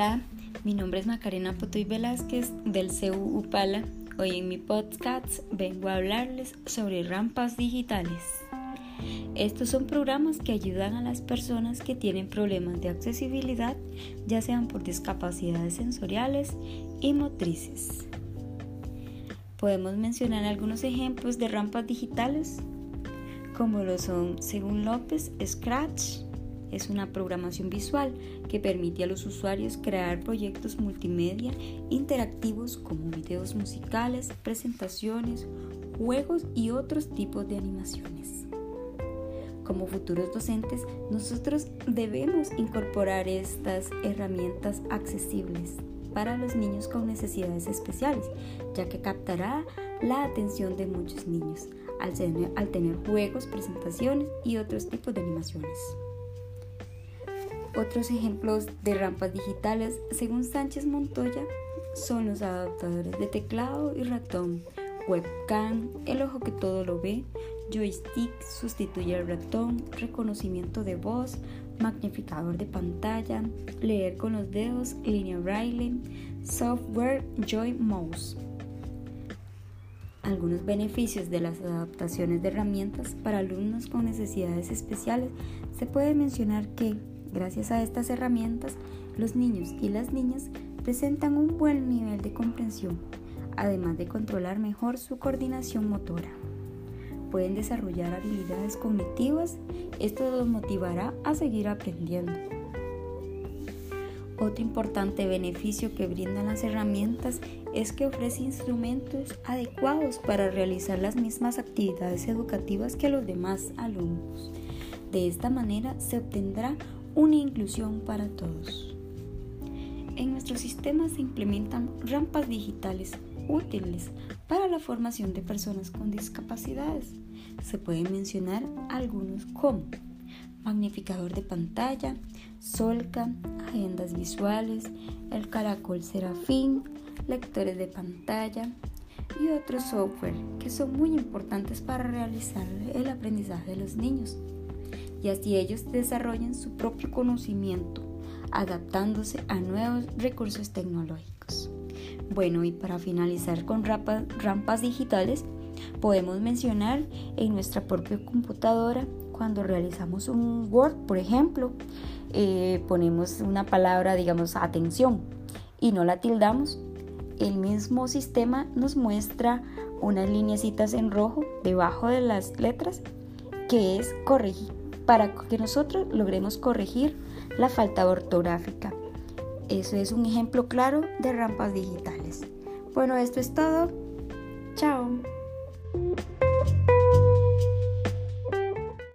Hola, mi nombre es Macarena Potoy Velázquez del CEU Upala. Hoy en mi podcast vengo a hablarles sobre rampas digitales. Estos son programas que ayudan a las personas que tienen problemas de accesibilidad, ya sean por discapacidades sensoriales y motrices. Podemos mencionar algunos ejemplos de rampas digitales, como lo son, según López, Scratch, es una programación visual que permite a los usuarios crear proyectos multimedia interactivos como videos musicales, presentaciones, juegos y otros tipos de animaciones. Como futuros docentes, nosotros debemos incorporar estas herramientas accesibles para los niños con necesidades especiales, ya que captará la atención de muchos niños al tener, juegos, presentaciones y otros tipos de animaciones. Otros ejemplos de rampas digitales, según Sánchez Montoya, son los adaptadores de teclado y ratón, webcam, el ojo que todo lo ve, joystick sustituye el ratón, reconocimiento de voz, magnificador de pantalla, leer con los dedos, línea braille, software Joy Mouse. Algunos beneficios de las adaptaciones de herramientas para alumnos con necesidades especiales se puede mencionar que Gracias a estas herramientas, los niños y las niñas presentan un buen nivel de comprensión, además de controlar mejor su coordinación motora. Pueden desarrollar habilidades cognitivas, esto los motivará a seguir aprendiendo. Otro importante beneficio que brindan las herramientas es que ofrece instrumentos adecuados para realizar las mismas actividades educativas que los demás alumnos. De esta manera se obtendrá una inclusión para todos. En nuestro sistema se implementan rampas digitales útiles para la formación de personas con discapacidades. Se pueden mencionar algunos como magnificador de pantalla, Solca, agendas visuales, el caracol Serafín, lectores de pantalla y otros software que son muy importantes para realizar el aprendizaje de los niños y así ellos desarrollen su propio conocimiento, adaptándose a nuevos recursos tecnológicos. Bueno, y para finalizar con rampas, digitales, podemos mencionar en nuestra propia computadora, cuando realizamos un Word, por ejemplo, eh, ponemos una palabra, digamos, atención, y no la tildamos, el mismo sistema nos muestra unas lineecitas en rojo debajo de las letras que es corregir para que nosotros logremos corregir la falta ortográfica. Eso es un ejemplo claro de rampas digitales. Bueno, esto es todo. Chao.